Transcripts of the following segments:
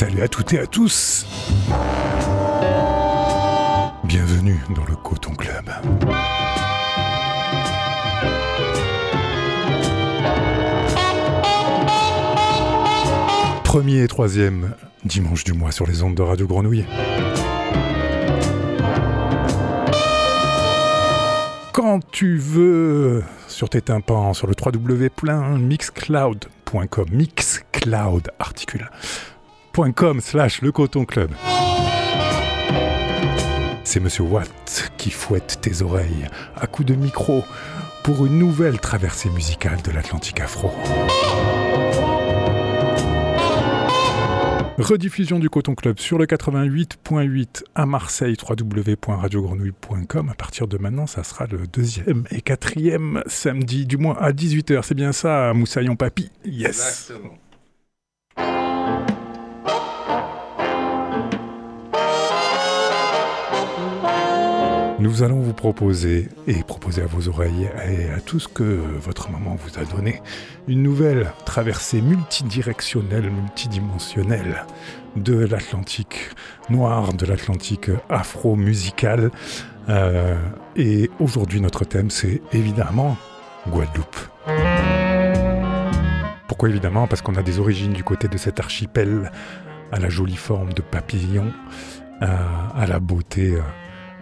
Salut à toutes et à tous. Bienvenue dans le Coton Club. Premier et troisième dimanche du mois sur les ondes de Radio Grenouille. Quand tu veux, sur tes tympans, sur le www.mixcloud.com, mixcloud slash. C'est Monsieur Watt qui fouette tes oreilles à coups de micro pour une nouvelle traversée musicale de l'Atlantique afro. Rediffusion du Coton Club sur le 88.8 à Marseille, www.radiogrenouille.com. À partir de maintenant, ça sera le deuxième et quatrième samedi du mois à 18h. C'est bien ça, Moussaillon Papy? Yes Exactement. Nous allons vous proposer et proposer à vos oreilles et à tout ce que votre maman vous a donné une nouvelle traversée multidirectionnelle, multidimensionnelle de l'Atlantique noir, de l'Atlantique afro-musical. Euh, et aujourd'hui, notre thème, c'est évidemment Guadeloupe. Pourquoi évidemment? Parce qu'on a des origines du côté de cet archipel à la jolie forme de papillon, à, à la beauté. euh,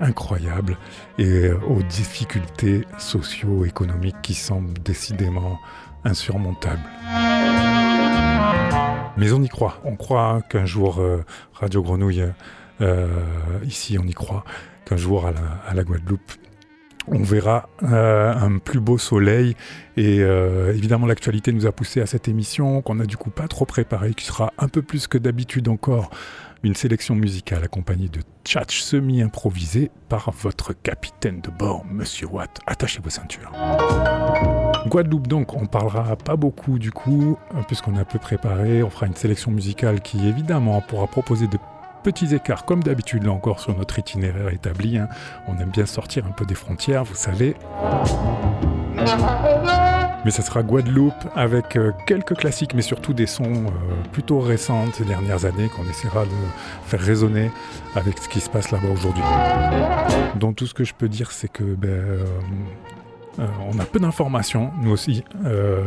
incroyable et euh, aux difficultés socio-économiques qui semblent décidément insurmontables. Mais on y croit. On croit qu'un jour, euh, Radio Grenouille, euh, ici on y croit, qu'un jour à la, Guadeloupe, on verra un plus beau soleil. Et évidemment, l'actualité nous a poussé à cette émission qu'on a du coup pas trop préparée, qui sera un peu plus que d'habitude encore une sélection musicale accompagnée de tchatch semi-improvisés par votre capitaine de bord, Monsieur Watt. Attachez vos ceintures. Guadeloupe donc, on parlera pas beaucoup du coup, euh, puisqu'on a peu préparé. On fera une sélection musicale qui évidemment pourra proposer de petits écarts, comme d'habitude là encore sur notre itinéraire établi. hein. On aime bien sortir un peu des frontières, vous savez. Mais ça sera Guadeloupe avec euh, quelques classiques, mais surtout des sons euh, plutôt récents ces dernières années qu'on essaiera de faire résonner avec ce qui se passe là-bas aujourd'hui. Donc tout ce que je peux dire, c'est que ben, euh, on a peu d'informations, nous aussi,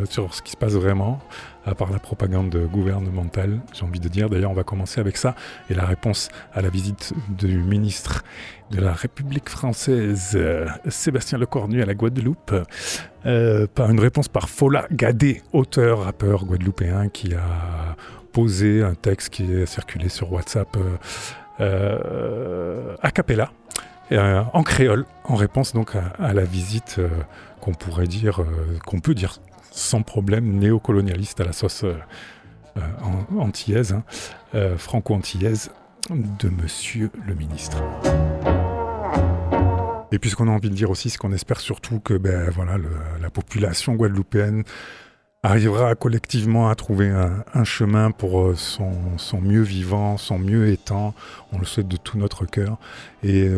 sur ce qui se passe vraiment, à part la propagande gouvernementale, j'ai envie de dire. D'ailleurs, on va commencer avec ça et la réponse à la visite du ministre de la République française, euh, Sébastien Lecornu, à la Guadeloupe. Euh, par une réponse par Fola Gadé, auteur, rappeur guadeloupéen, qui a posé un texte qui est circulé sur WhatsApp euh, euh, en créole, en réponse donc à, la visite qu'on pourrait dire, qu'on peut dire sans problème néocolonialiste à la sauce euh, euh, an- antillaise, hein, euh, franco-antillaise de Monsieur le ministre. Et puis ce qu'on a envie de dire aussi, c'est qu'on espère surtout que ben, voilà, la population guadeloupéenne arrivera collectivement à trouver un, chemin pour son, mieux vivant, son mieux étant. On le souhaite de tout notre cœur. Et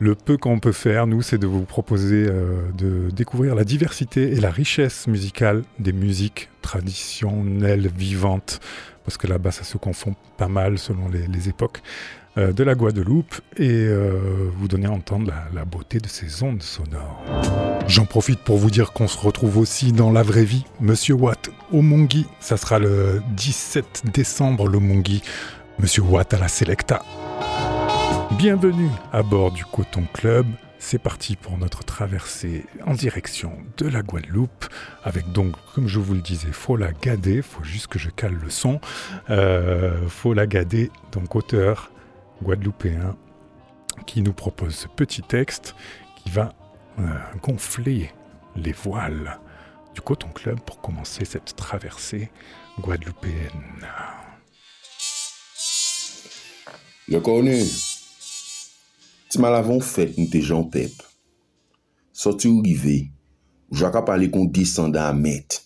le peu qu'on peut faire, nous, c'est de vous proposer euh, de découvrir la diversité et la richesse musicale des musiques traditionnelles, vivantes, parce que là-bas, ça se confond pas mal selon les, époques, euh, de la Guadeloupe, et euh, vous donner à entendre la, la beauté de ces ondes sonores. J'en profite pour vous dire qu'on se retrouve aussi dans la vraie vie, Monsieur Watt, au Mongi. Ça sera le 17 décembre, le Mongi. Monsieur Watt à la Selecta. Bienvenue à bord du Coton Club. C'est parti pour notre traversée en direction de la Guadeloupe, avec donc, comme je vous le disais, faut la faut juste que je cale le son. Euh, faut la donc auteur guadeloupéen, qui nous propose ce petit texte qui va euh, gonfler les voiles du Coton Club pour commencer cette traversée guadeloupéenne. Ti mal avon fèt nou te jan pep. Soti ou rive, ou jaka pale kon disanda a met.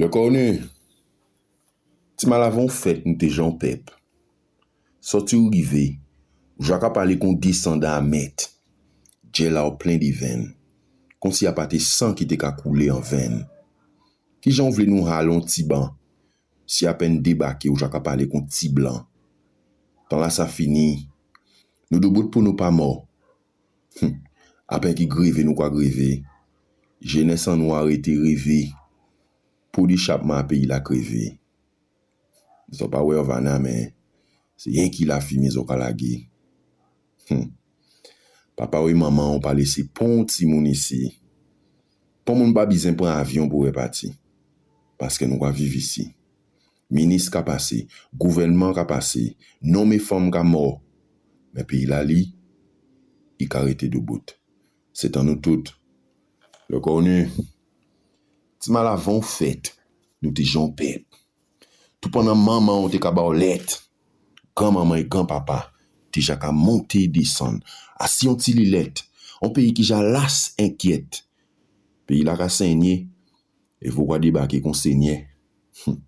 Le konu, ti mal avon fèt nou te jan pep. Soti ou rive, ou jaka pale kon disanda a met. Dje la ou plen di ven, kon si apate san ki te ka koule an ven. Ki jan vle nou halon ti ban, si apen debake ou jaka pale kon ti blan. tan la sa fini. Nou do bout pou nou pa mor. Hm. Apen ki greve nou kwa greve. Jene san nou arete reve. Pou di chapman api la kreve. Zon pa we ovana men. Se yen ki la fi me zo kalage. Hm. Papa we maman ou pa lese pon ti moun isi. Pon moun ba bizen pren avyon pou repati. Paske nou kwa vive isi. minis ka pase, gouvenman ka pase, nome fom ka mor, men pi la li, i ka rete do bout. Se tan nou tout, le konu, ti mal avon fet, nou te jon pèt. Tou panan maman ou te kaba ou let, kan maman e kan papa, te jaka monte e disan, asi yon ti li let, an peyi ki jalas enkyet. Peyi la ka senye, e vou wadi baki kon senye. Hm.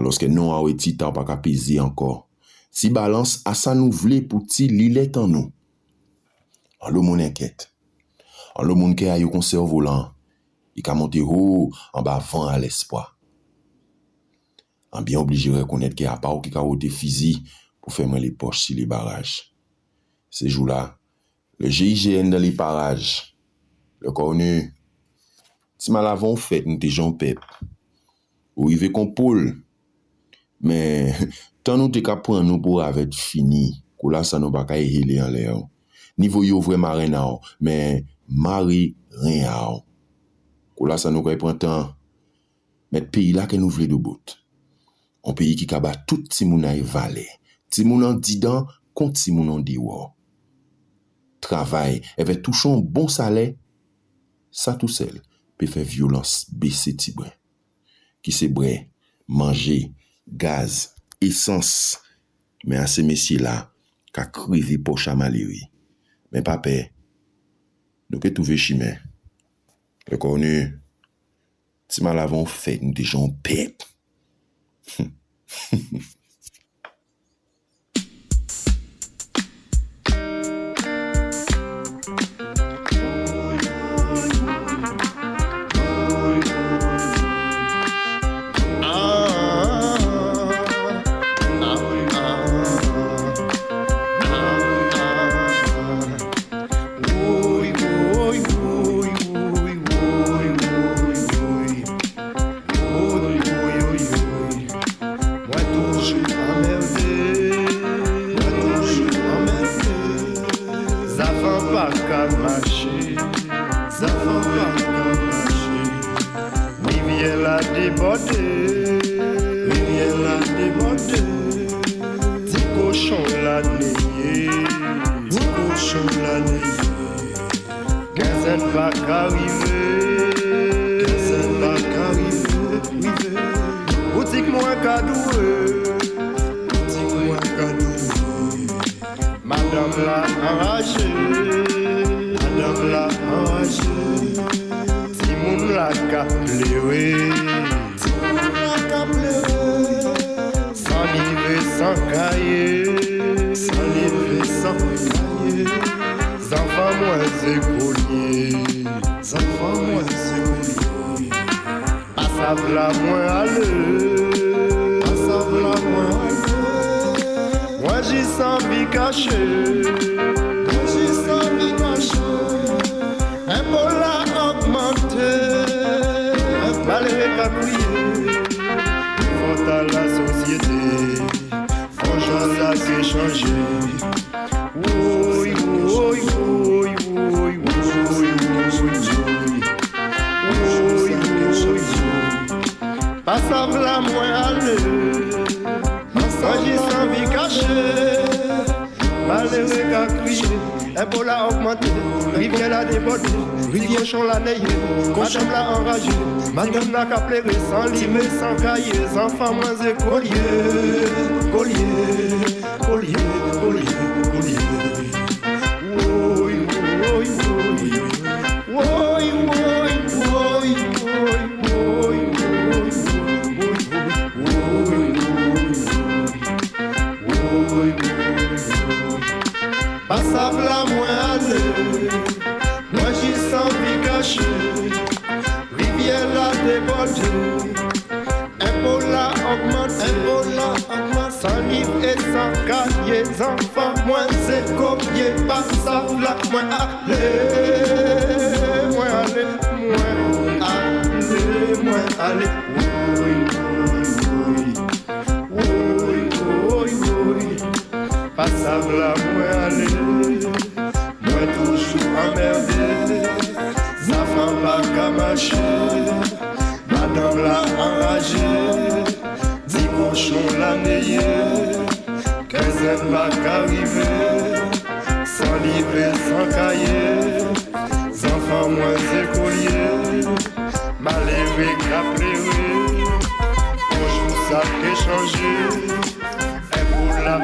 aloske nou a ou eti ta ou pa kapizi ankor. Si balans asa nou vle pou ti li let an nou. An lou moun enket. An lou moun ke a yo konser volan. I ka monte ho an ba van al espoi. An bien oblije rekonet ke a pa ou ki ka wote fizi pou fèmè li poch si li baraj. Se jou la, le GIGN dan li paraj, le konu, ti mal avon fèt nou te jan pep, ou i ve kon poul, Men, tan nou te ka pran nou pou avet fini, kou la sa nou baka e hile an le an. Nivou yo vwe mare na an, men mari ren a an. Kou la sa nou ka e pran tan, met peyi la ke nou vle do bout. An peyi ki kaba tout ti mounan e vale. Ti mounan di kont ti mounan di. Travay, evè touchon bon salè, sa tou sel pe fè violans bese ti bre. Ki se bre, manje, gaz, esans, men a se mesye la, ka krivi pocha maliwi. Men pape, nou ke touve chime. Le konu, ti mal avon fèk nou dejan pep. Ebola augmente, rivière la déborde, rivière chant la neige, cochon la enragée, madame n'a qu'à sans limer, sans cahier, sans moins écolier, collier, collier, collier, collier. Oui. Copié, pas ça, là, moins aller, moins aller, moins aller, moins aller, oui, oui, oui, oui, oui, pas ça, là, moins aller, moins toujours emmerdé, ça fait pas qu'à marcher. Madame la enragée, dix cochons la quinzaine pas qu'arriver, sans sans cahier, enfants moins écoliers, malheureux qu'appelé, bonjour ça peut changer, et pour la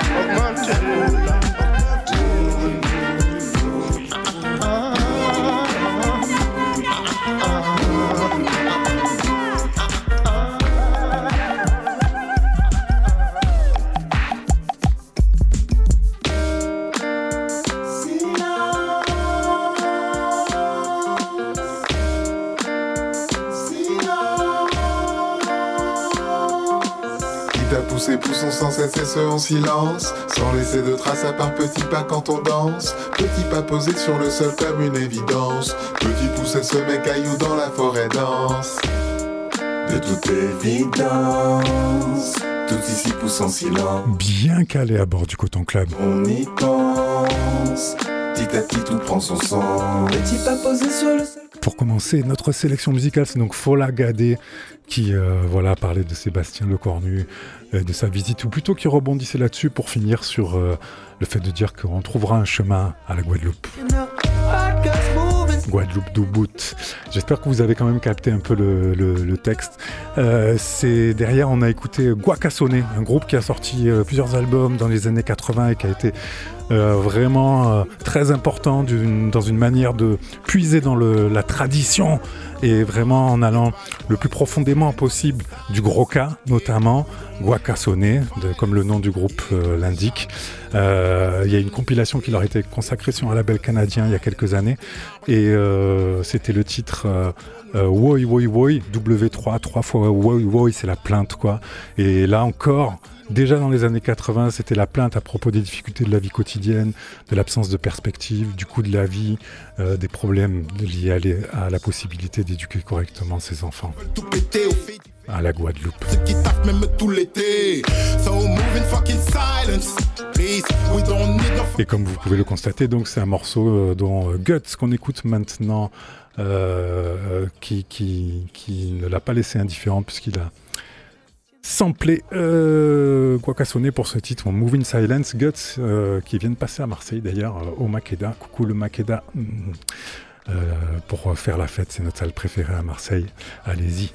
augmenter. poussons sans cesse et ce en silence, sans laisser de traces à part petits pas quand on danse. Petit pas posé sur le sol comme une évidence. Petit poussé se met caillou dans la forêt dense. De toute évidence, tout ici pousse en silence. Bien calé à bord du Coton Club. On y pense, petit à petit tout prend son sens. Petit pas posé sur le sol. Pour commencer, notre sélection musicale, c'est donc Fola Gadé qui euh, voilà, parlait de Sébastien Lecornu, euh, de sa visite, ou plutôt qui rebondissait là-dessus pour finir sur euh, le fait de dire qu'on trouvera un chemin à la Guadeloupe. Guadeloupe d'Ubut. J'espère que vous avez quand même capté un peu le, texte. c'est derrière, on a écouté Guacassone, un groupe qui a sorti plusieurs albums dans les années 80 et qui a été vraiment très important dans une manière de puiser dans la tradition et vraiment en allant le plus profondément possible du gros cas, notamment Guacasone, comme le nom du groupe euh, l'indique. Euh, il y a une compilation qui leur été consacrée sur un label canadien il y a quelques années et euh, c'était le titre Woi Woi Woi, W3, trois fois Woi Woi, c'est la plainte quoi. Et là encore, Déjà dans les années 80, c'était la plainte à propos des difficultés de la vie quotidienne, de l'absence de perspective, du coût de la vie, euh, des problèmes liés à, la possibilité d'éduquer correctement ses enfants. À la Guadeloupe. Et comme vous pouvez le constater, donc c'est un morceau euh, dont euh, Guts qu'on écoute maintenant, qui, qui, qui ne l'a pas laissé indifférent puisqu'il a samplé euh, sonner pour ce titre, Moving Silence, Guts, euh, qui vient de passer à Marseille d'ailleurs, euh, au Makeda. Coucou le Makeda. Mm, euh, pour faire la fête, c'est notre salle préférée à Marseille. Allez-y.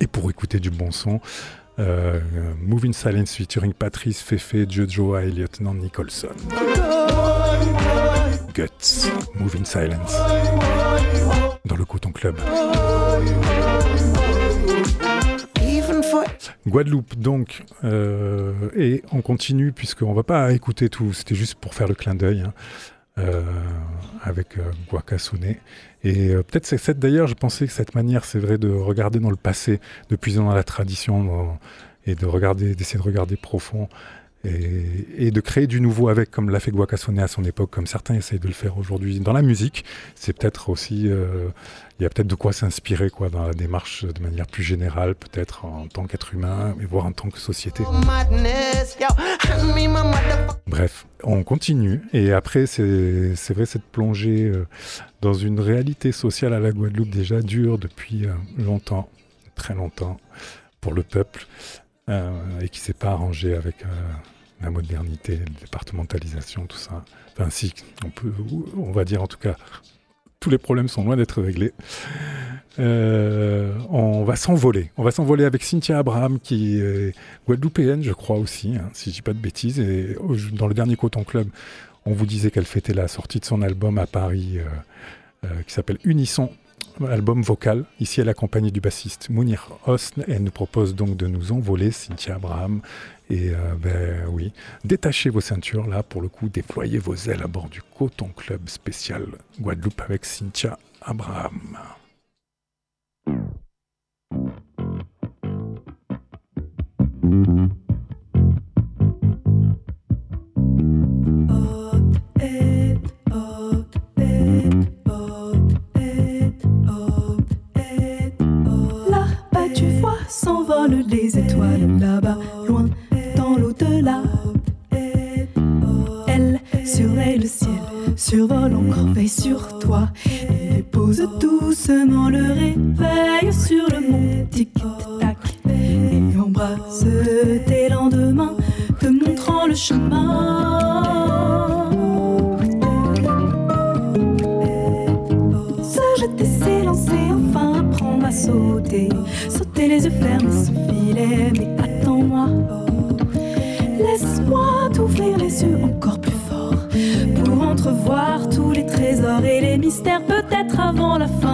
Et pour écouter du bon son, Moving Silence featuring Patrice, Fefe, Jojo et Lieutenant Nicholson. Guts, Moving Silence. Dans le Coton Club. Guadeloupe donc, euh, et on continue puisqu'on va pas écouter tout, c'était juste pour faire le clin d'œil hein, euh, avec euh, Et euh, peut-être cette d'ailleurs, je pensais que cette manière, c'est vrai, de regarder dans le passé, de puiser dans la tradition et de regarder, d'essayer de regarder profond et, de créer du nouveau avec, comme l'a fait Guacassone à son époque, comme certains essayent de le faire aujourd'hui dans la musique. C'est peut-être aussi, euh, il y a peut-être de quoi s'inspirer quoi dans la démarche de manière plus générale, peut-être en tant qu'être humain, mais voire en tant que société. Bref, on continue. Et après, c'est vrai, cette plongée euh, dans une réalité sociale à la Guadeloupe déjà dure depuis euh, longtemps, très longtemps, pour le peuple. Euh, et qui s'est pas arrangé avec euh, la modernité, la départementalisation, tout ça. Enfin, si, on peut, on va dire en tout cas, tous les problèmes sont loin d'être réglés. Euh, on va s'envoler. On va s'envoler avec Cynthia Abraham, qui est guadeloupéenne, je crois aussi, hein, si je dis pas de bêtises. Et dans le dernier Coton Club, on vous disait qu'elle fêtait la sortie de son album à Paris, qui s'appelle Unisson album vocal. Ici, elle est accompagnée du bassiste Mounir Hosn. Elle nous propose donc de nous envoler, Cynthia Abraham. Et euh, ben oui, détachez vos ceintures là, pour le coup, déployez vos ailes à bord du Coton Club spécial Guadeloupe avec Cynthia Abraham. Avant la fin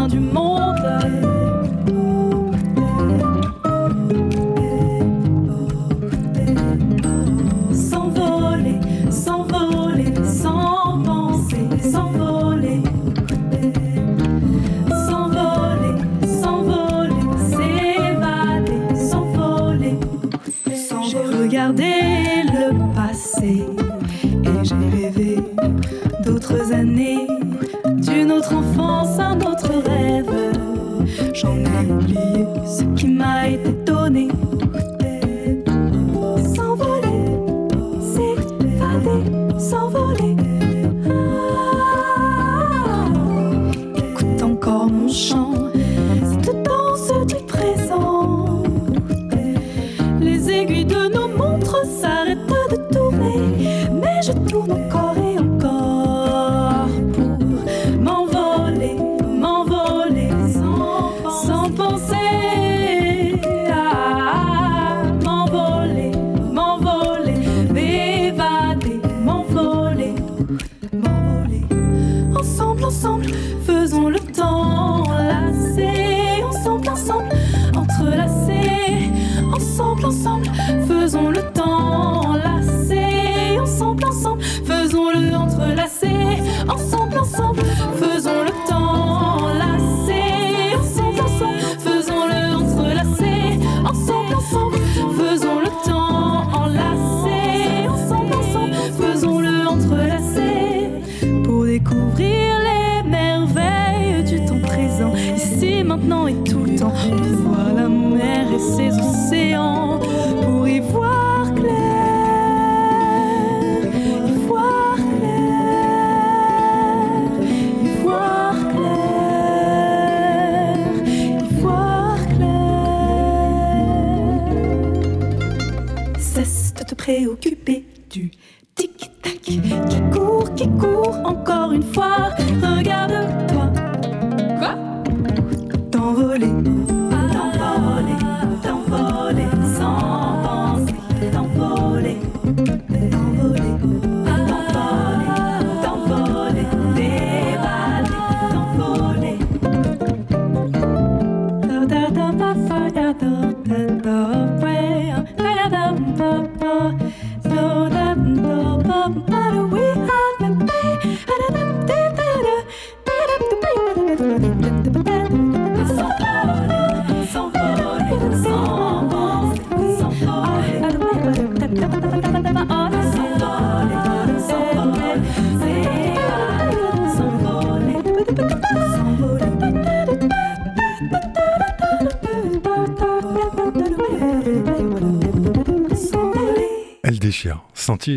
Elle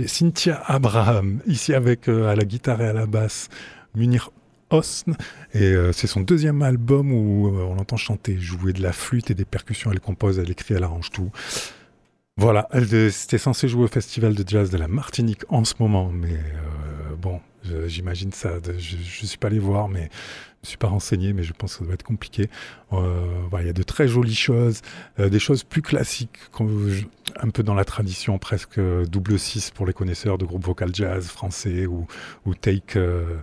Cynthia Abraham, ici avec euh, à la guitare et à la basse Munir Hosn. Et euh, c'est son deuxième album où euh, on l'entend chanter, jouer de la flûte et des percussions. Elle compose, elle écrit, elle arrange tout. Voilà, elle euh, c'était censé jouer au festival de jazz de la Martinique en ce moment, mais bon, j'imagine ça. je ne suis pas allé voir, mais me suis pas renseigné, mais je pense que ça doit être compliqué. Euh, il y a de très jolies choses, euh, des choses plus classiques, un peu dans la tradition presque euh, double six pour les connaisseurs de groupes vocal jazz français ou, Take, euh,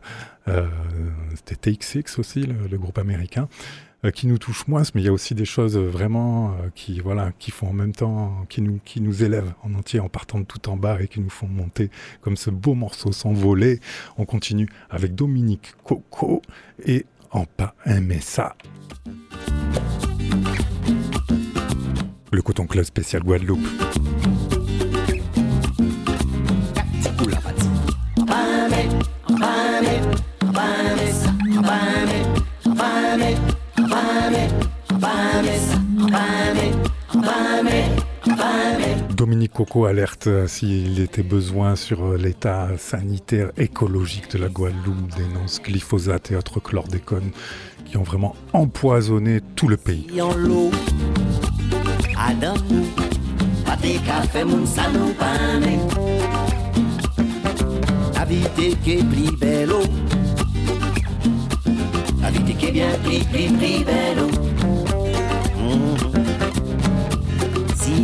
c'était Take Six aussi, le, groupe américain, qui nous touchent moins, mais il y a aussi des choses vraiment qui, voilà, qui font en même temps, qui nous, qui nous élèvent en entier en partant de tout en bas et qui nous font monter comme ce beau morceau s'envoler. On continue avec Dominique Coco et en pas aimer ça. Le Coton Club spécial Guadeloupe. Dominique Coco alerte euh, s'il était besoin sur euh, l'état sanitaire écologique de la Guadeloupe, dénonce glyphosate et autres chlordécone qui ont vraiment empoisonné tout le pays.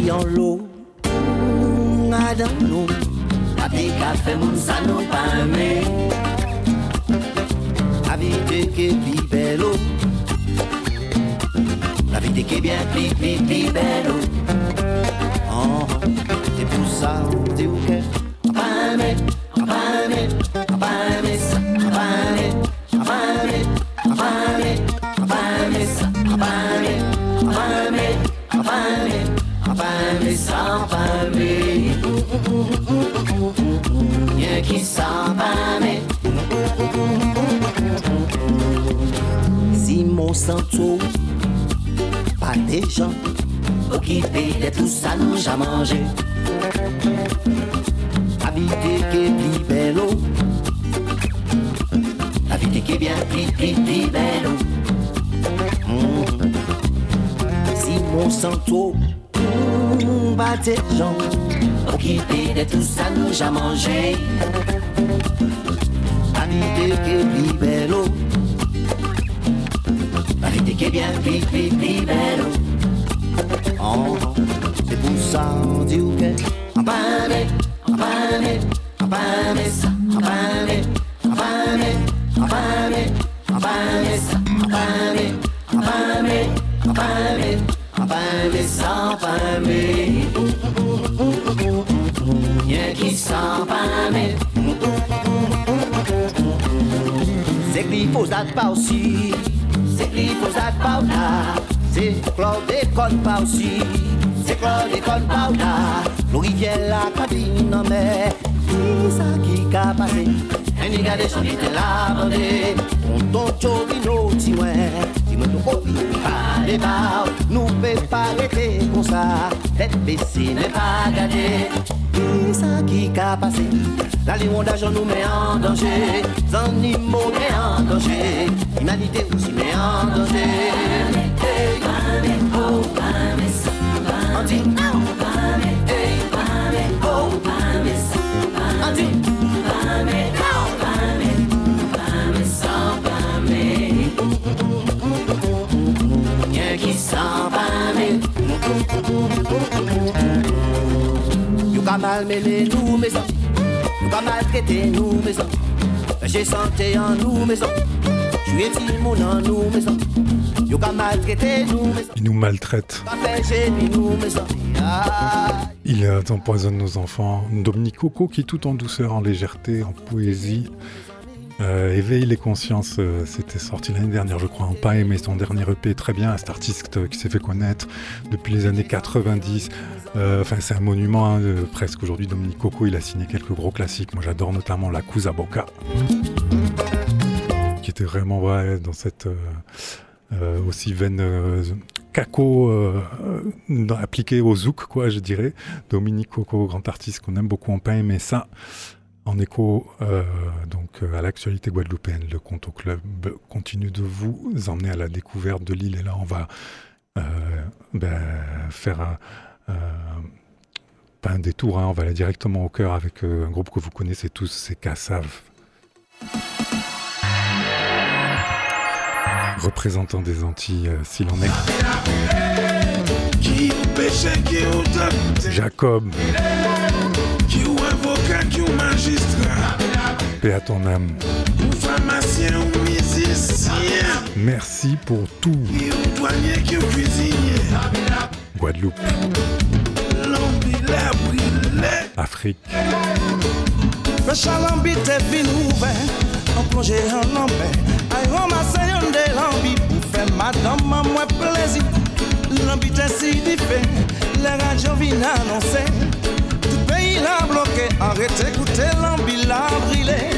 Dans l'eau, la vie qui fait mon salon pas mais la vie qui est plus belle, la vie qui est bien plus, plus, plus belle. Oh, c'est pour ça, c'est ok, pas Si mon santo, pas des gens occupés de tout ça, nous j'ai mangé. Habiter qui est plus belle, habiter qui est bien plus, plus, plus belle. Si mon santo, pas des gens occupés de tout ça, nous j'ai mangé. Belle. Habiter qui est bien plus, plus, plus belle. Oh, c'est pour ça on dit que Abame, abame, abame ça, abame, abame, abame, abame ça, abame, abame, abame, abame ça, abame. Rien qui s'en abame. C'est glyphosate pas aussi, c'est glyphosate pas là, c'est chlordécone pas aussi, c'est chlordécone pas là. L'eau rivière la cabine en mer, qui ça qui a passé? Un nigga de son était là, bandé, on ton chorino, ti pas nous peut pas arrêter comme ça, tête baissée, n'est pas gardée. Qui ça qui a passé? La lion d'argent nous met en danger, animaux met en danger, l'humanité aussi met en danger. Oh, mais Yo ka malmené nous maison Yo ka maltraité nous maison J'ai santé en nous maison Joué Timon en nous maison Yo ka maltraité nous maison Il nous maltraite. Il empoisonne nos enfants. Dominique Coco qui, tout en douceur, en légèreté, en poésie, euh, éveille les consciences. euh, C'était sorti l'année dernière, je crois, en pas aimé son dernier EP. Très bien, cet artiste euh, qui s'est fait connaître depuis les années 90. Euh, Enfin, c'est un monument hein, de- presque aujourd'hui. Dominique Coco, il a signé quelques gros classiques. Moi, j'adore notamment La Cousa Boca, qui était vraiment ouais, dans cette euh, euh, aussi veine euh, caco euh, euh, appliquée au zouk, quoi, je dirais. Dominique Coco, grand artiste qu'on aime beaucoup en pain, mais ça, en écho euh, donc euh, à l'actualité guadeloupéenne, le Conto Club continue de vous emmener à la découverte de l'île. Et là, on va euh, ben, faire un, euh, pas un détour, hein, on va aller directement au cœur avec un groupe que vous connaissez tous, c'est Kassav. Représentant des Antilles, s'il en est. Jacob, Dieu avocat, Dieu magistrat. Paix à ton âme. Ou pharmacien ou musicien. Merci pour tout. Dieu douanier, Dieu cuisinier. Guadeloupe. L'ombre, il Afrique. Le chalambi te fin ouvert. En congé, en lambé. Aïe, on m'a saillé de lambi. Pour faire madame, m'a moi plaisir. L'ambi te si différent. Les radios viennent annoncer. Pays l'a bloqué, arrêtez d'écouter l'ambi l'a brûlé.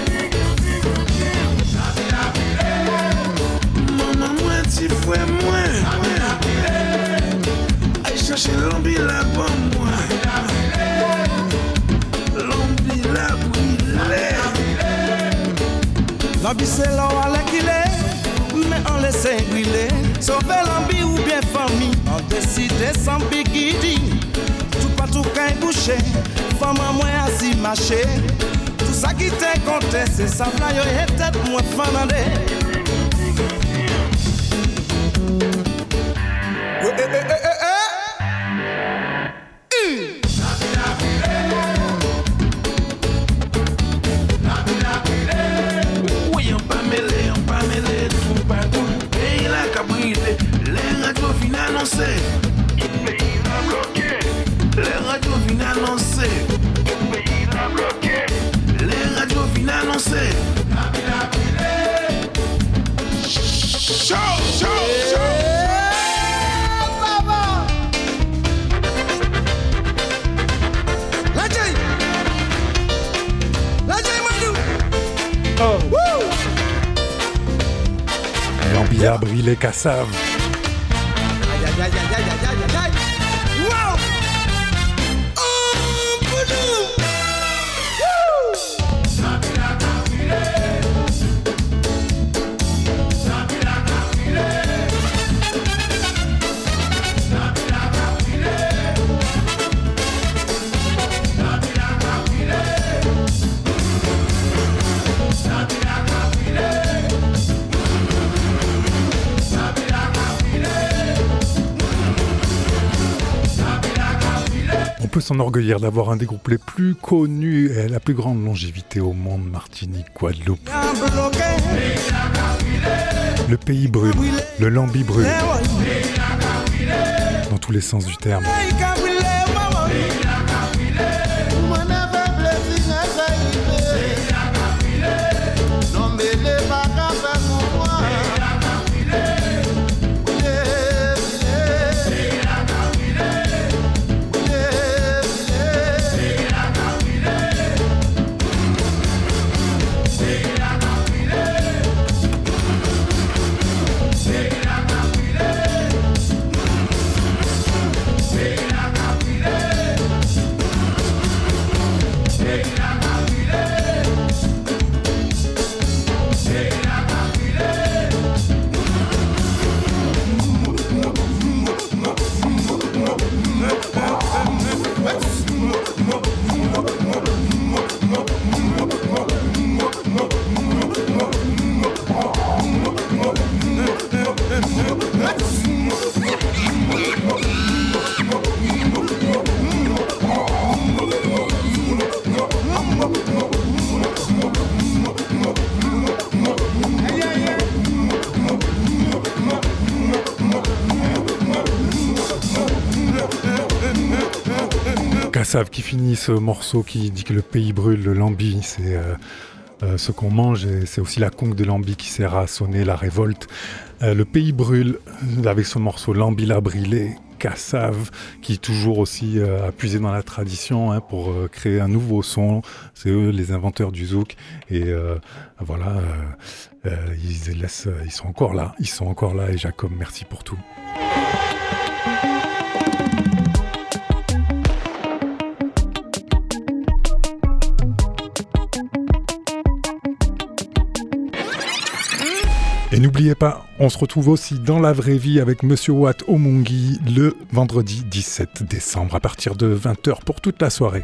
Maman, moi, petit frère, moi. Aïe, chercher l'ambi là pour moi. L'ambi là brûlé. L'ambi c'est là où qu'il est, mais on laisse brûler. Sauver l'ambi ou bien famille, on décide sans bigidi. tou kany bouchè Faman mwen asi mache Tout sa ki te kontè Se sa vla yo e tèt mwen fanande Ou e e e e e Lè radyo fin anonsè A brûlé s'enorgueillir d'avoir un des groupes les plus connus et la plus grande longévité au monde, Martinique, Guadeloupe. Le pays brûle, le lambi brûle, dans tous les sens du terme. Kassav qui finit ce morceau qui dit que le pays brûle, le lambi, c'est euh, euh, ce qu'on mange et c'est aussi la conque de lambi qui sert à sonner la révolte. Euh, le pays brûle avec ce morceau Lambi l'a brûlé. Kassav qui toujours aussi a puisé dans la tradition hein, pour créer un nouveau son. C'est eux les inventeurs du zouk et voilà, ils sont encore là, ils sont encore là et Jacob, merci pour tout. N'oubliez pas, on se retrouve aussi dans la vraie vie avec Monsieur Watt Omungi le vendredi 17 décembre à partir de 20h pour toute la soirée.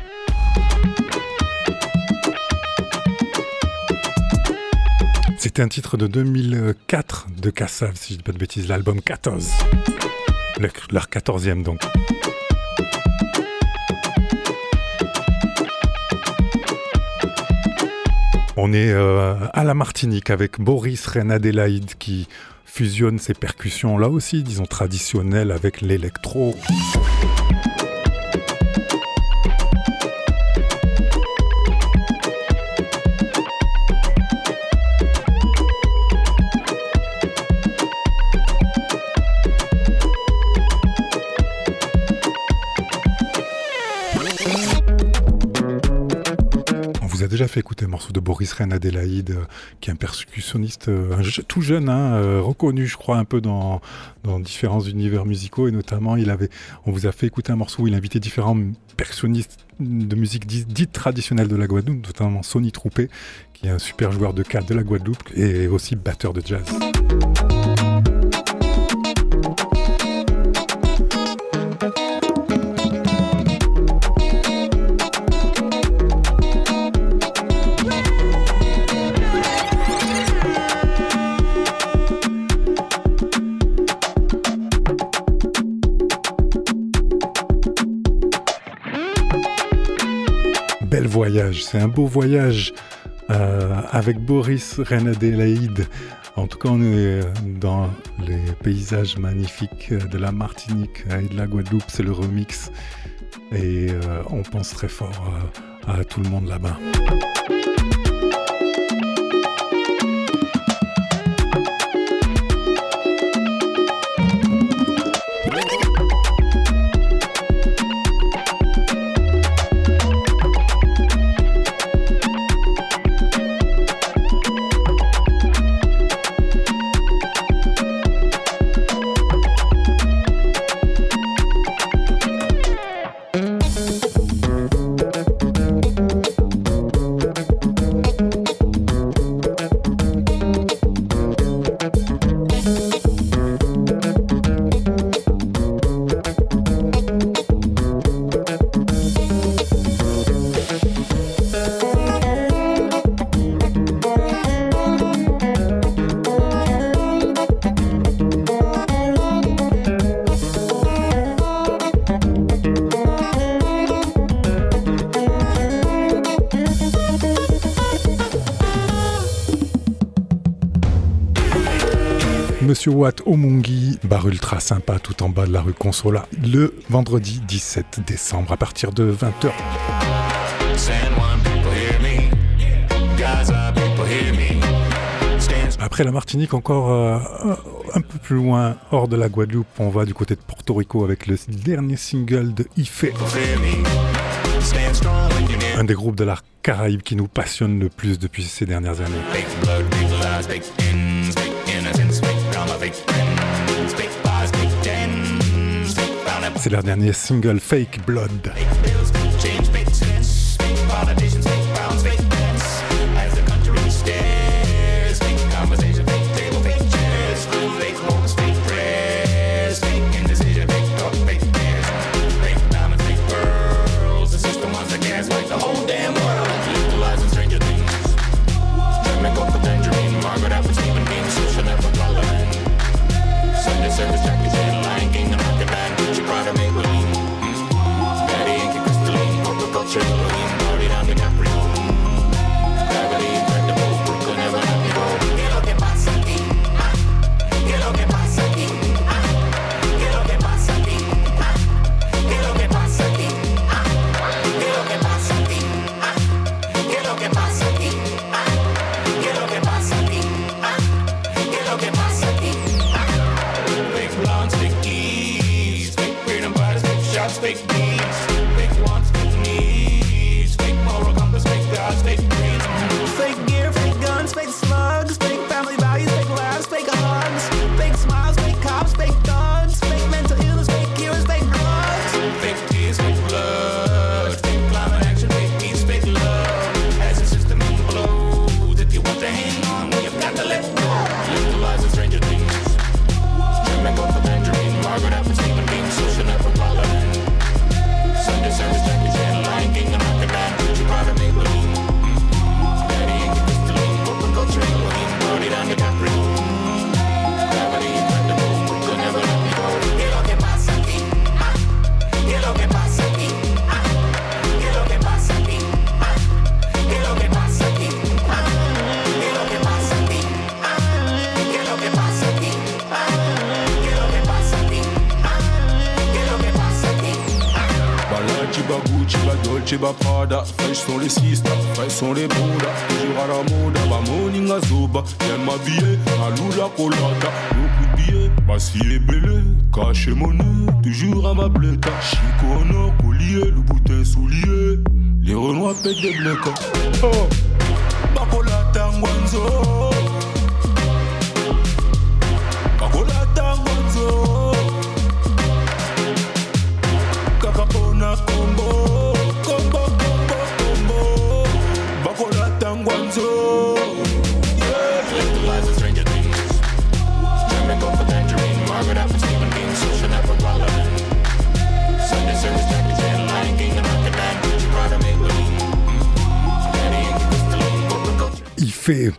C'était un titre de 2004 de Kassav, si je dis pas de bêtises, l'album 14. Le- leur 14e donc. On est euh, à la Martinique avec Boris Reine Adélaïde qui fusionne ses percussions là aussi, disons traditionnelles avec l'électro. Déjà fait écouter un morceau de Boris Ren Adélaïde, euh, qui est un percussionniste euh, tout jeune, hein, reconnu, je crois, un peu dans, dans différents univers musicaux. Et notamment, il avait, on vous a fait écouter un morceau où il invitait différents percussionnistes de musique dite traditionnelle de la Guadeloupe, notamment Sonny Troupé, qui est un super joueur de cadre de la Guadeloupe et aussi batteur de jazz. C'est un beau voyage euh, avec Boris Renadelaïde. En tout cas, on est dans les paysages magnifiques de la Martinique et de la Guadeloupe. C'est le remix. Et euh, on pense très fort euh, à tout le monde là-bas. Watt Omungi, bar ultra sympa tout en bas de la rue Consola, le vendredi 17 décembre à partir de 20h. Après la Martinique, encore euh, un peu plus loin, hors de la Guadeloupe, on va du côté de Porto Rico avec le dernier single de Ife. Un des groupes de l'art Caraïbe qui nous passionne le plus depuis ces dernières années. C'est leur dernier single Fake Blood.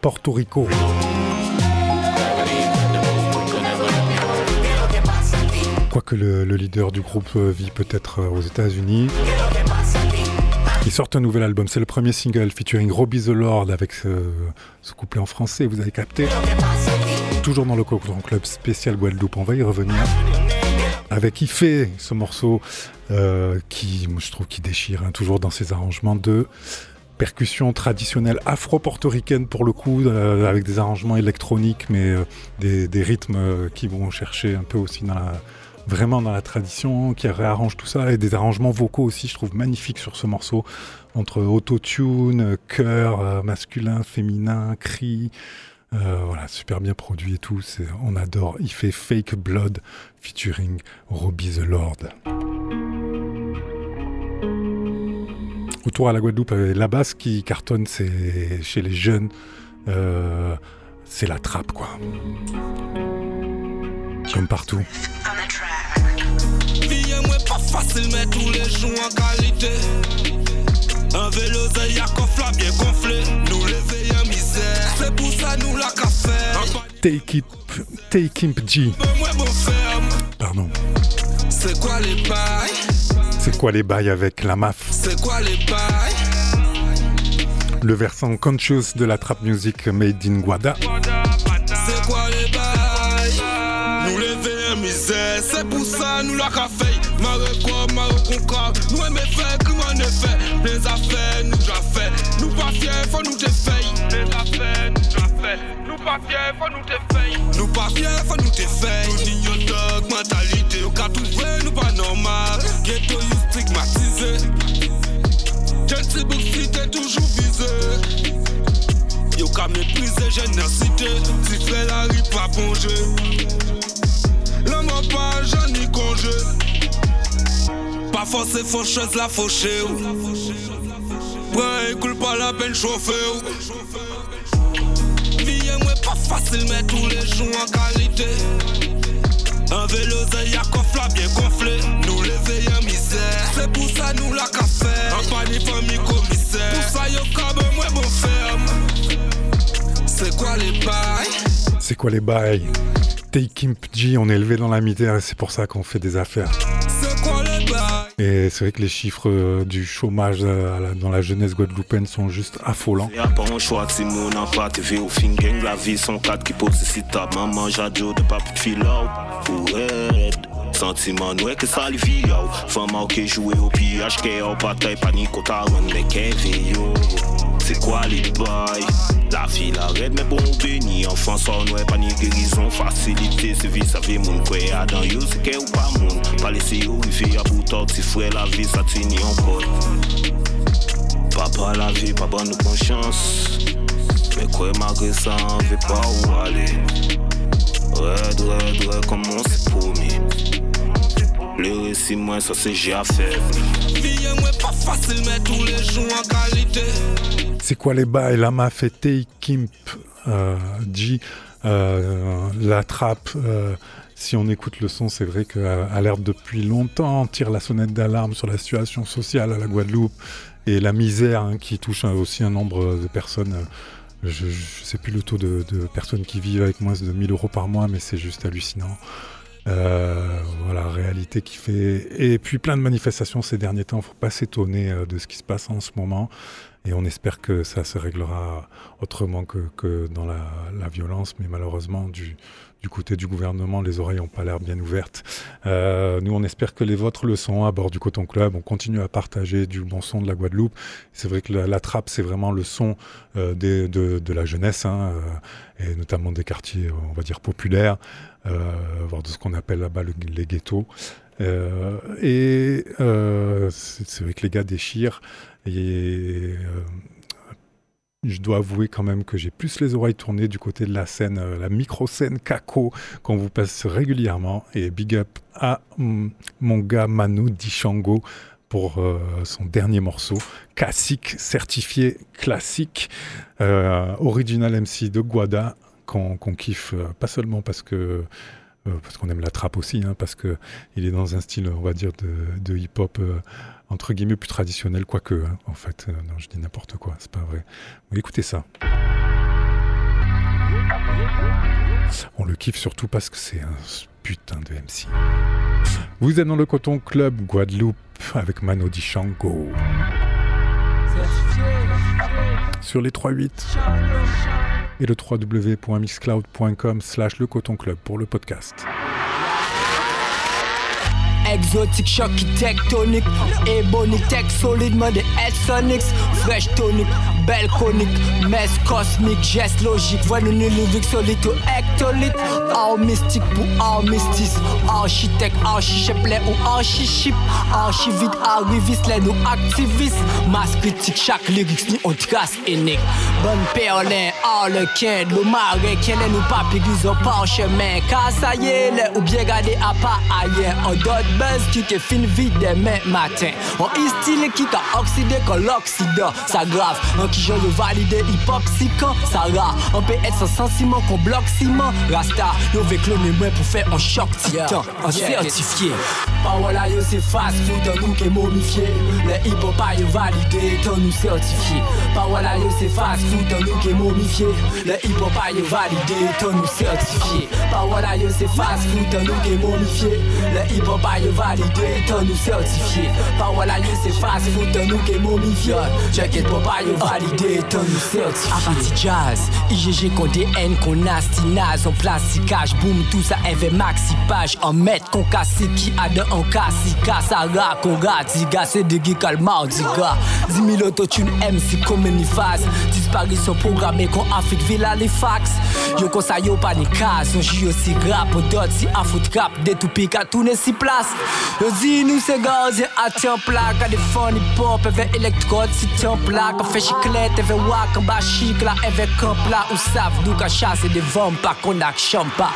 Porto Rico. Quoique le, le leader du groupe euh, vit peut-être euh, aux États-Unis. Ils sortent un nouvel album, c'est le premier single featuring Robbie the Lord avec ce, couplet en français, vous avez capté. Toujours dans le Club spécial Guadeloupe, on va y revenir. Avec Ifé, ce morceau euh, qui, je trouve, qui déchire, hein, toujours dans ses arrangements de percussion traditionnelle afro-portoricaine pour le coup, euh, avec des arrangements électroniques, mais euh, des, rythmes euh, qui vont chercher un peu aussi vraiment dans la tradition, qui réarrange tout ça, et des arrangements vocaux aussi, je trouve magnifiques sur ce morceau, entre autotune, chœur, masculin, féminin, cri. Voilà, super bien produit et tout. On adore. Il fait Fake Blood featuring Robbie the Lord. Autour à la Guadeloupe, euh, la basse qui cartonne, c'est chez les jeunes. euh, c'est la trappe, quoi. Comme partout. Pas facile, mais tous les jours en qualité. Un vélo, y'a là bien gonflé. Nous lever en misère. C'est pour ça nous la café. Take It, Take Imp G. Pardon. C'est quoi les bails? C'est quoi les bails avec la MAF C'est quoi les bails? Le versant conscious de la trap music made in Guada. C'est quoi les bails? Nous en misère. C'est pour ça nous la café. Marre quoi, marre quoi. Nous aimons faire comme est fait. Les affaires, nous déjà fait. Nous pas fiers, faut nous défaire. Les affaires, nous déjà fait. Nous pas fiers, faut nous défaire. Nous pas fiers, faut nous défaire. Nous n'ignore dog Ghetto, you stigmatisé. Gentil book cité toujours visé? Yo ka mépriser générosité Si fait la rue pas plonger L'homme pas ni congé. Pas forcé faucheuse la fauché Prends coule pas la peine chauffer Vie moi pas facile mais tous les jours en qualité un vélo, coffre bien gonflé. Nous lever en misère. C'est pour ça nous la café. Un panier famille commissaire. Pour ça yo cabe moi bon ferme. C'est quoi les bails? C'est quoi les bails? Take G, on est élevé dans la misère et c'est pour ça qu'on fait des affaires. Et c'est vrai que les chiffres euh, du chômage euh, dans la jeunesse guadeloupéenne sont juste affolants. C'est quoi les bails? La vie la raide, mais bon béni, enfant sans ouais, pas ni guérison, facilité, c'est vie, ça vie mon quoi, à dans yo, c'est qu'est ou pas mon. Pas laisser yo, fait à bout si frère la vie, ça tient encore. Papa la vie, pas bonne conscience. Mais quoi, malgré ça, on veut pas où aller. Red, red, red, comment c'est promis? Le récit, moi, ça c'est j'ai à faire. Vie moi pas facile mais tous les jours en qualité. C'est quoi les bails La MAF et Take Imp euh, G, euh, la trappe. euh, si on écoute le son, c'est vrai qu'Alerte depuis longtemps tire la sonnette d'alarme sur la situation sociale à la Guadeloupe et la misère hein, qui touche euh, aussi un nombre de personnes. euh, je ne sais plus le taux de, de personnes qui vivent avec moins de 1000 euros par mois, mais c'est juste hallucinant. Euh, voilà, réalité qui fait. Et puis plein de manifestations ces derniers temps. Faut pas s'étonner euh, de ce qui se passe en ce moment. Et on espère que ça se réglera autrement que, que dans la, violence. Mais malheureusement, du, du côté du gouvernement, les oreilles n'ont pas l'air bien ouvertes. Euh, nous, on espère que les vôtres le sont à bord du Coton Club. On continue à partager du bon son de la Guadeloupe. C'est vrai que la, la trappe, c'est vraiment le son euh, de, de la jeunesse, hein, euh, et notamment des quartiers, on va dire, populaires, voire de ce qu'on appelle là-bas le- les ghettos. Et c'est vrai que les gars déchirent. Et euh, je dois avouer quand même que j'ai plus les oreilles tournées du côté de la scène, euh, la micro-scène Kako, qu'on vous passe régulièrement. Et big up à mm, mon gars Manu Dishango pour euh, son dernier morceau, classique, certifié classique, original MC de Guada, qu'on kiffe pas seulement parce que parce qu'on aime la trappe aussi, hein, parce que il est dans un style, on va dire, de, hip-hop entre guillemets plus traditionnel, quoique, en fait, euh, non, je dis n'importe quoi, c'est pas vrai. Mais écoutez ça. On le kiffe surtout parce que c'est un putain de MC. Vous êtes dans le Coton Club Guadeloupe avec Mano Dishango. Sur les 3.8 et le www.mixcloud.com slash le coton club pour le podcast. Exotique, choc tectonique. Ebonic, tech solide, man de Sonics Fresh tonic, belle conique. Messe cosmique, geste logique. Voix nous ludique, solide ou ectolite. Art mystique pour art mystique Architecte, archicheplet ou archichip. Archivide, arriviste, les nous activistes. Masse critique, chaque lyrics ni on trace unique. Bonne perlin, harlequin. Le marais, quel est nous papiers Guison parchemin Car ça y est, les ou bien gardé à pas ailleurs. On dot buzz qui est fin vide demain matin. On style qui a oxydé comme l'oxydant. Ça grave, un qui je le valide quand ça ra. On peut être sans sentiment qu'on bloque ciment Rasta, yo veut cloner moi pour faire un choc titan Un certifié. Pas voilà yo c'est fast food, nous qui est momifié. Le hip hop yo validé, tant nous certifié Pas voilà yo c'est fast food, nous qui est momifié. Le hip hop yo validé, tant nous certifié Pas voilà yo c'est fast food, nous qui est momifié. Le hip hop a yo validé, tant nous certifié Pas voilà yo c'est fast food, un nous qui momifié pop a yo validé, tant nous certifié Avanti jazz, IGG qu'on DN, qu'on nasty naze En plasticage, boom, tout ça avait maxi page. En mètre qu'on casse qui a de en cassi Kassara, qu'on rate, ziga, c'est de geek mardi gars. 10 000 autotune MC comme une phase. Disparition programmée qu'on Afrique Villa les fax. Yo qu'on ça yo pas ni casse, on aussi rap On dot si a foot cap, des tout pique à tourner si place Dis nous c'est gaz, à tiens plaque À des fun hip hop, avec électrode si tiens plaque fait chiclette, avec wak, en bas chic là Avec un plat ou savent d'où qu'à chasser des vents Pas qu'on a champa.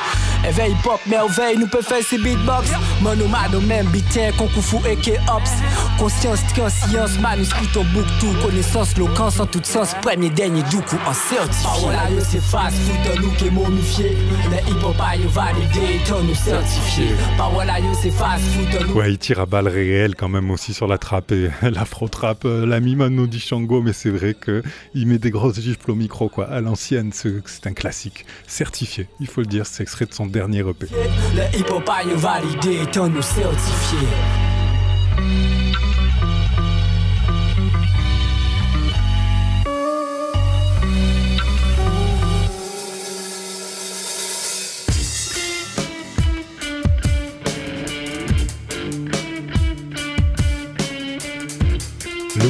Avec hip hop, merveille, nous peut faire ces beatbox. Mano même bitin, fou et que ops. Conscience, science, manuscrit au book tout Connaissance, loquence en tout sens. Premier, dernier, du coup, en certifié Ah voilà, yo c'est fast food, nous qui momifié Le hip hop a validé, tant nous certifié Pas voilà, yo c'est fast nous Ouais, il tire à balles réelles quand même aussi sur la trappe et l'afro-trappe, euh, l'ami Mano Dishango, mais c'est vrai que il met des grosses gifles au micro, quoi. À l'ancienne, c'est un classique. Certifié, il faut le dire, c'est extrait de son dernier EP. Le hip hop a yo validé, nous certifié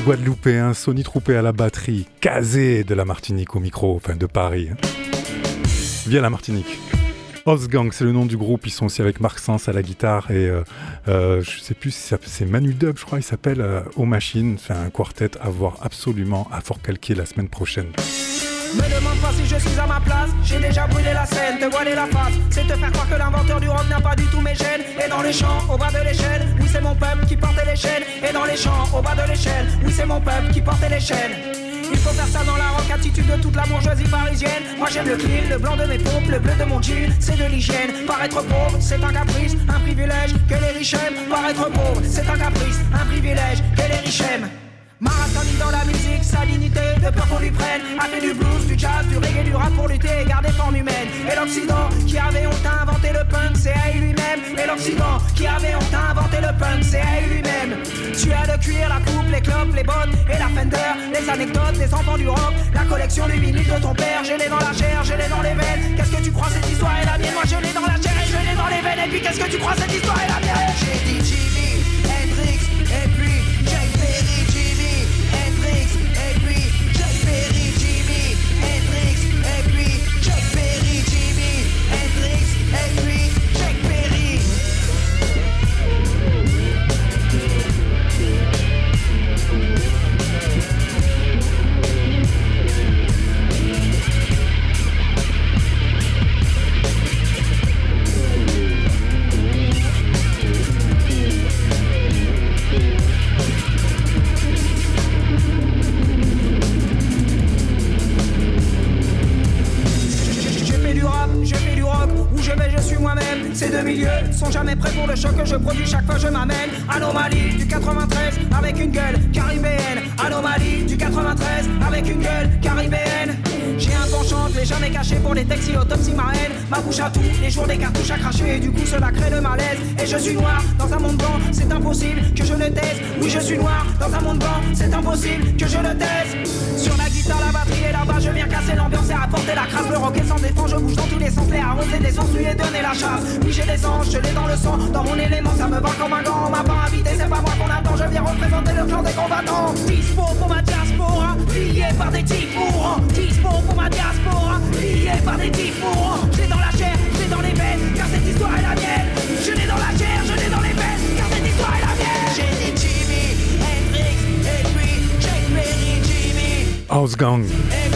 Guadeloupéen, Sony Troupé à la batterie, Kazé de la Martinique au micro, enfin de Paris. hein. Via la Martinique. Osgang, c'est le nom du groupe. Ils sont aussi avec Marc Sens à la guitare et euh, euh, je sais plus si c'est Manu Dub, je crois, il s'appelle euh, Aux Machines. C'est un quartet à voir absolument à fort calquer la semaine prochaine. Me demande pas si je suis à ma place, j'ai déjà brûlé la scène, te voiler la face, c'est te faire croire que l'inventeur du rock n'a pas du tout mes gènes. Et dans les champs, au bas de l'échelle, oui c'est mon peuple qui portait les chaînes. Et dans les champs, au bas de l'échelle, oui c'est mon peuple qui portait les chaînes. Il faut faire ça dans la rock attitude de toute la bourgeoisie parisienne. Moi j'aime le clean, le blanc de mes pompes, le bleu de mon jean, c'est de l'hygiène. Paraître pauvre, c'est un caprice, un privilège que les riches aiment. Paraître pauvre, c'est un caprice, un privilège que les riches aiment. Marathon dans la musique, sa dignité, de peur qu'on lui prenne. A fait du blues, du jazz, du reggae, du rap pour lutter et garder forme humaine. Et l'Occident, qui avait honte à inventer le punk, c'est à lui-même. Et l'Occident, qui avait honte à inventer le punk, c'est à lui-même. Tu as le cuir, la coupe, les clopes, les bottes et la fender. Les anecdotes, les enfants du rock, la collection du de ton père. J'ai les dans la chair, j'ai les dans les veines. Qu'est-ce que tu crois, cette histoire est la mienne? Moi je l'ai dans la chair et je l'ai dans les veines. Et puis qu'est-ce que tu crois, cette histoire est la mienne? Va comme un gant. On m'a pas invité, c'est pas moi qu'on attend, je viens représenter le clan des combattants. Dispo pour ma diaspora, lié par des types mourants. Dispo pour ma diaspora, lié par des types mourants. J'ai dans la chair, j'ai dans les veines, car cette histoire est la mienne. Je l'ai dans la chair, je l'ai dans les veines, car cette histoire est la mienne. J'ai dit Jimmy, Hendrix, et puis Chuck Berry, Jimmy. House Gang,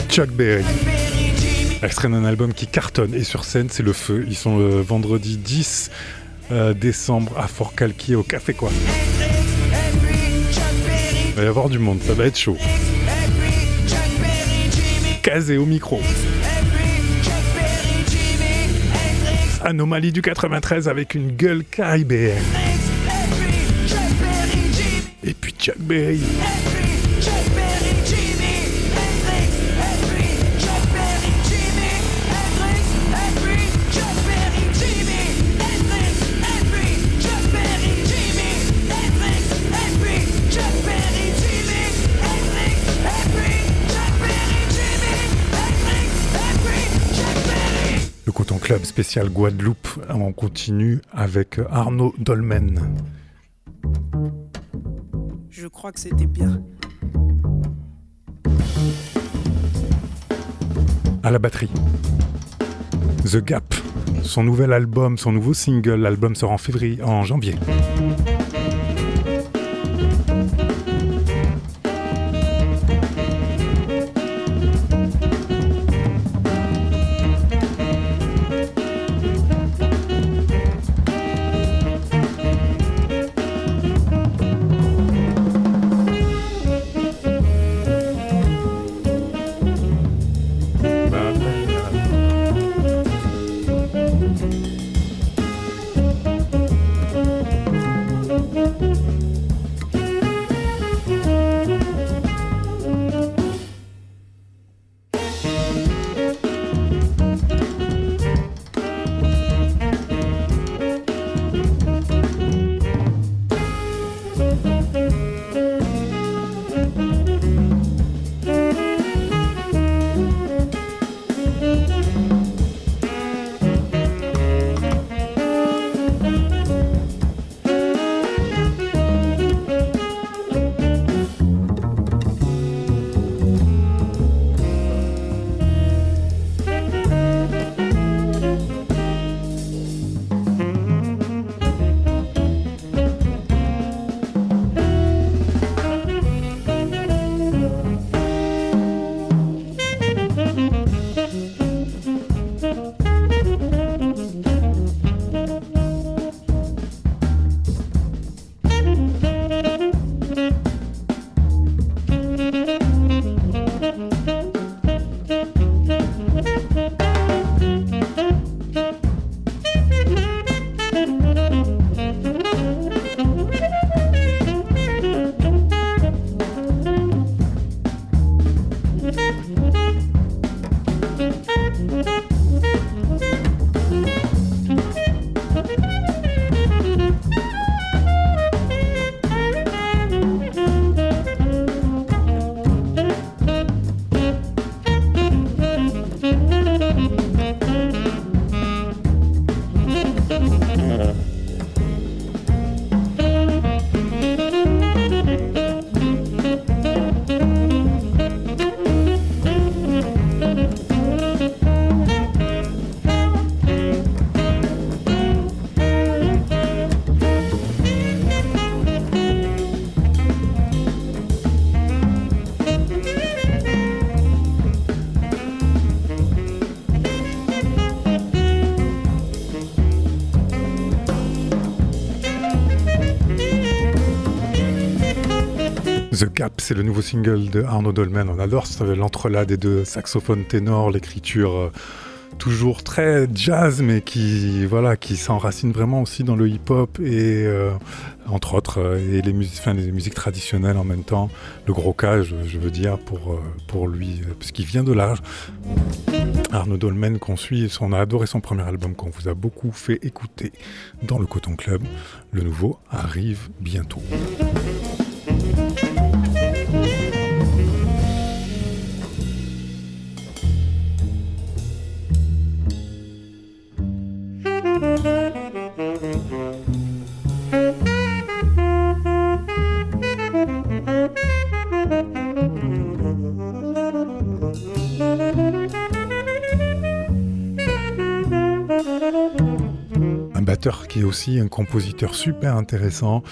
Chuck Berry. Extrait d'un album qui cartonne et sur scène c'est le feu. Ils sont le vendredi 10 euh, décembre à Fort Calquier au Café Quoi. Il va y avoir du monde, ça va être chaud. Casé au micro. Anomalie du 93 avec une gueule caribéenne. Et puis Chuck Berry. Spécial Guadeloupe. On continue avec Arnaud Dolmen. Je crois que c'était bien. À la batterie. The Gap. Son nouvel album, son nouveau single. L'album sort en février, en janvier. C'est le nouveau single de Arnaud Dolmen. On adore l'entrelac des deux saxophones ténors, l'écriture euh, toujours très jazz, mais qui voilà, qui s'enracine vraiment aussi dans le hip-hop et euh, entre autres euh, et les musiques, les musiques traditionnelles en même temps. Le gros cas, je, veux dire pour pour lui, parce qu'il vient de l'âge. Arnaud Dolmen qu'on suit, on a adoré son premier album qu'on vous a beaucoup fait écouter dans le Coton Club. Le nouveau arrive bientôt. Aussi un compositeur super intéressant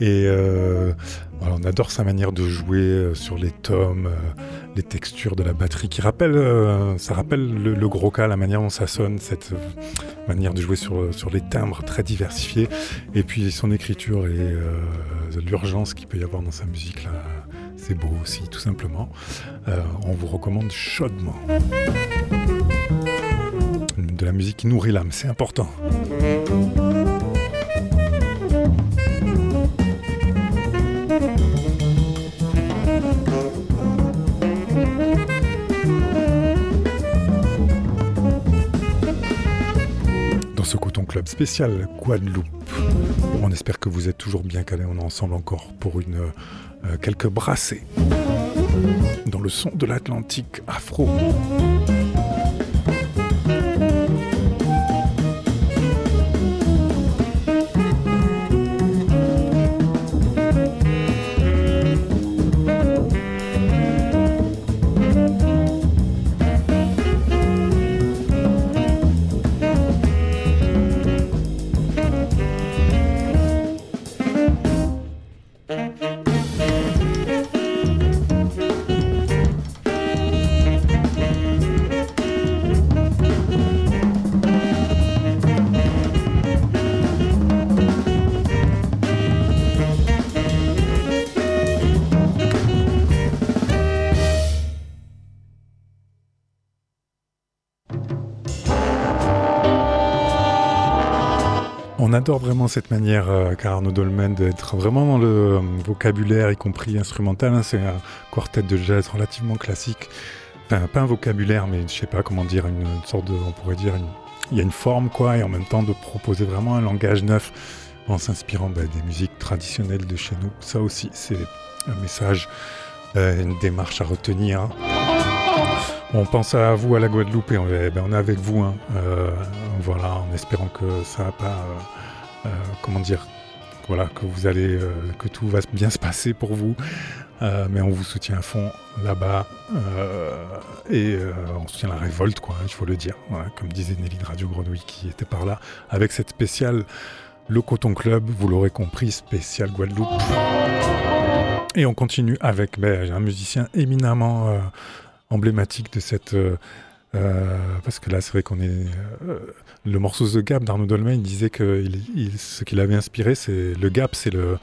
et euh, on adore sa manière de jouer euh, sur les tomes, euh, les textures de la batterie qui rappelle, ça rappelle le, gros cas, la manière dont ça sonne, cette manière de jouer sur, sur les timbres très diversifiés et puis son écriture et l'urgence qu'il peut y avoir dans sa musique là. C'est beau aussi, tout simplement. on vous recommande chaudement de la musique qui nourrit l'âme, c'est important. Club spécial Guadeloupe, on espère que vous êtes toujours bien calés. On est ensemble encore pour une euh, quelques brassées dans le son de l'Atlantique afro. Adore vraiment cette manière euh, Dolmen d'être vraiment dans le euh, vocabulaire, y compris instrumental. Hein. c'est un quartet de jazz relativement classique. Enfin, pas un vocabulaire, mais je sais pas comment dire, une, sorte de, on pourrait dire, il y a une forme quoi, et en même temps de proposer vraiment un langage neuf en s'inspirant bah, des musiques traditionnelles de chez nous. Ça aussi, c'est un message, euh, une démarche à retenir. On pense à vous à la Guadeloupe et on, eh ben, est avec vous. Hein. voilà, en espérant que ça n'a pas euh, comment dire, voilà, que vous allez, euh, que tout va bien se passer pour vous. Euh, mais on vous soutient à fond là-bas et on soutient la révolte, quoi, il faut le dire. comme disait Nelly de Radio Grenouille qui était par là, avec cette spéciale Le Coton Club, vous l'aurez compris, spécial Guadeloupe. Et on continue avec ben, un musicien éminemment emblématique de cette euh, parce que là, c'est vrai qu'on est. Euh, le morceau The Gap d'Arnaud Dolmen, il disait que ce qu'il avait inspiré, c'est le gap, c'est le.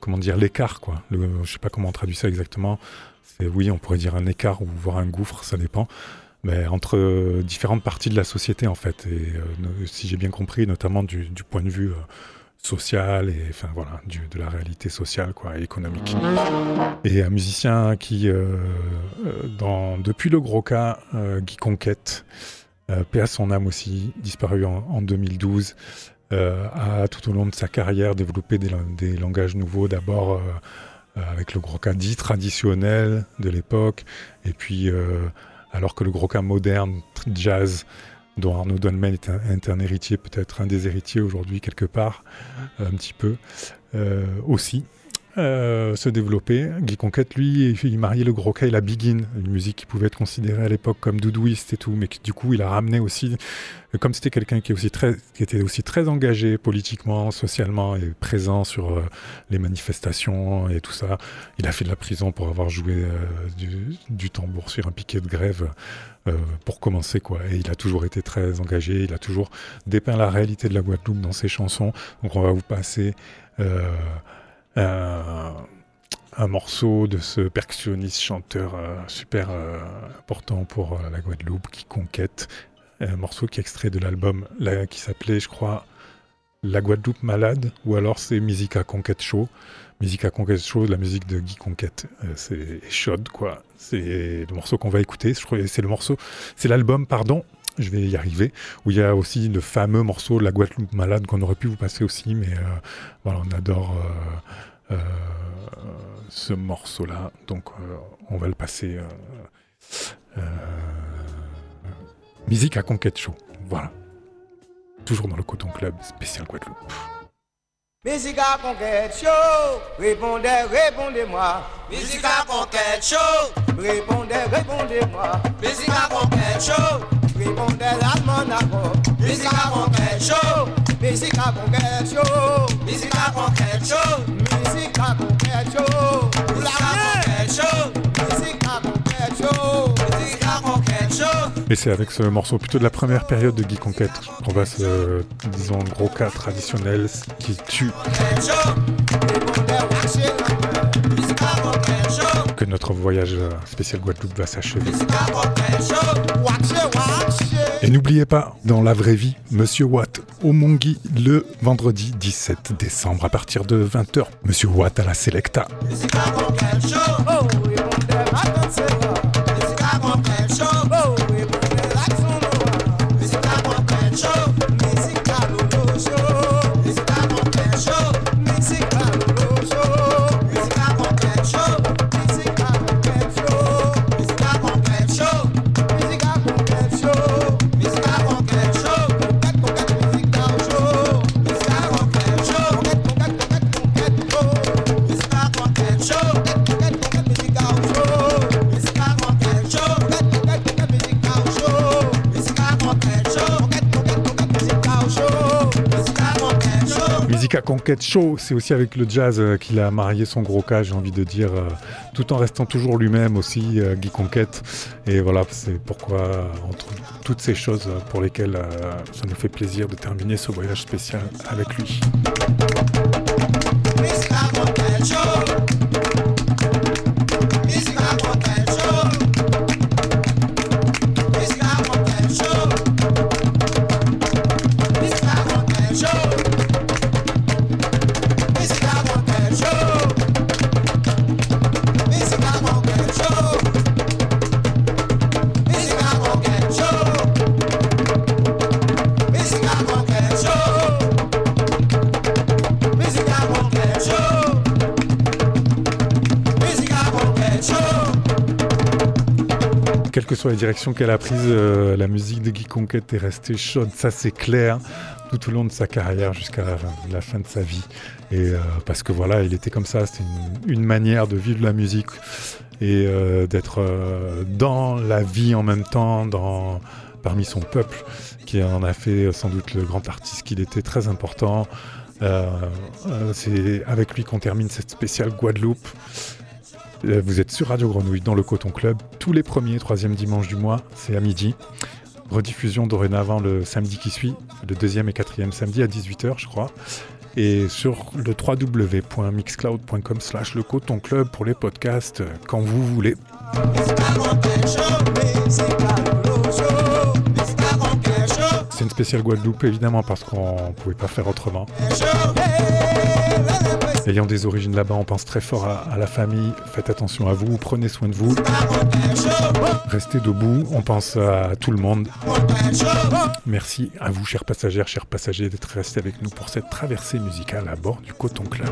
Comment dire, l'écart, quoi. Le, je sais pas comment on traduit ça exactement. C'est, oui, on pourrait dire un écart ou voir un gouffre, ça dépend. Mais entre différentes parties de la société, en fait. Et euh, si j'ai bien compris, notamment du point de vue social et enfin voilà de la réalité sociale quoi et économique. Et un musicien qui euh, euh, depuis le gros cas euh, Guy Conquête paix à son âme aussi disparu en, 2012 a tout au long de sa carrière développé des, des langages nouveaux. D'abord avec le gros cas dit traditionnel de l'époque et puis alors que le gros cas moderne jazz dont Arnaud Dolmen est un, héritier, peut-être un des héritiers aujourd'hui quelque part, un petit peu euh, aussi. Euh, se développer. Guy Conquête, lui, il mariait le gros et la Begin, une musique qui pouvait être considérée à l'époque comme doudouiste et tout, mais qui, du coup, il a ramené aussi, comme c'était quelqu'un qui, était aussi très engagé politiquement, socialement et présent sur euh, les manifestations et tout ça, il a fait de la prison pour avoir joué du, tambour sur un piquet de grève euh, pour commencer quoi. Et il a toujours été très engagé, il a toujours dépeint la réalité de la Guadeloupe dans ses chansons. Donc on va vous passer euh, un, morceau de ce percussionniste chanteur euh, super important pour la Guadeloupe qui conquête un morceau qui est extrait de l'album qui s'appelait, je crois, La Guadeloupe Malade, ou alors c'est Musica Conquête Show. Musica Conquête Show, la musique de Guy Conquête. Euh, c'est chaude, quoi. C'est le morceau qu'on va écouter. C'est le morceau, c'est l'album, pardon, je vais y arriver, où il y a aussi le fameux morceau La Guadeloupe Malade qu'on aurait pu vous passer aussi, mais euh, voilà, on adore euh, euh, ce morceau-là, donc on va le passer. musique à Conquête Show, voilà. Toujours dans le Coton Club, spécial Guadeloupe. Musique à conquête chaud, répondez, répondez-moi. Musique à conquête chaud, répondez, répondez-moi. Musique à conquête chaud, répondez à mon accord. Musique à conquête chaud, musique à conquête chaud, musique à conquête chaud, musique à conquête chaud. Musique à conquête chaud, musique à conquête chaud, musique à conquête chaud. Et c'est avec ce morceau plutôt de la première période de Guy Conquête. Qu'on va se, disons, gros cas traditionnel qui tue notre voyage euh, spécial Guadeloupe va s'achever. Et n'oubliez pas, dans la vraie vie, Monsieur Watt au Mongi le vendredi 17 décembre à partir de 20h. Monsieur Watt à la Selecta. Conquête Show, c'est aussi avec le jazz euh, qu'il a marié son gros cas, j'ai envie de dire, euh, tout en restant toujours lui-même aussi, euh, Guy Conquête. Et voilà, c'est pourquoi, entre toutes ces choses pour lesquelles ça nous fait plaisir de terminer ce voyage spécial avec lui. Soit la direction qu'elle a prise, euh, la musique de Guy Conquête est restée chaude, ça c'est clair, tout au long de sa carrière jusqu'à la, fin de sa vie. Et euh, parce que voilà, il était comme ça, c'était une, manière de vivre la musique et euh, d'être dans la vie en même temps, dans, parmi son peuple, qui en a fait sans doute le grand artiste qu'il était, très important. C'est avec lui qu'on termine cette spéciale Guadeloupe. Euh, Vous êtes sur Radio Grenouille dans le Coton Club tous les premiers et troisièmes dimanches du mois, c'est à midi. Rediffusion dorénavant le samedi qui suit, le deuxième et quatrième samedi à 18h je crois. Et sur le www.mixcloud.com slash le Coton Club pour les podcasts euh, quand vous voulez. Une spéciale Guadeloupe évidemment parce qu'on pouvait pas faire autrement. Ayant des origines là-bas, on pense très fort à, à la famille. Faites attention à vous, prenez soin de vous. Restez debout, on pense à tout le monde. Merci à vous, chers passagères, chers passagers, d'être restés avec nous pour cette traversée musicale à bord du Coton Club.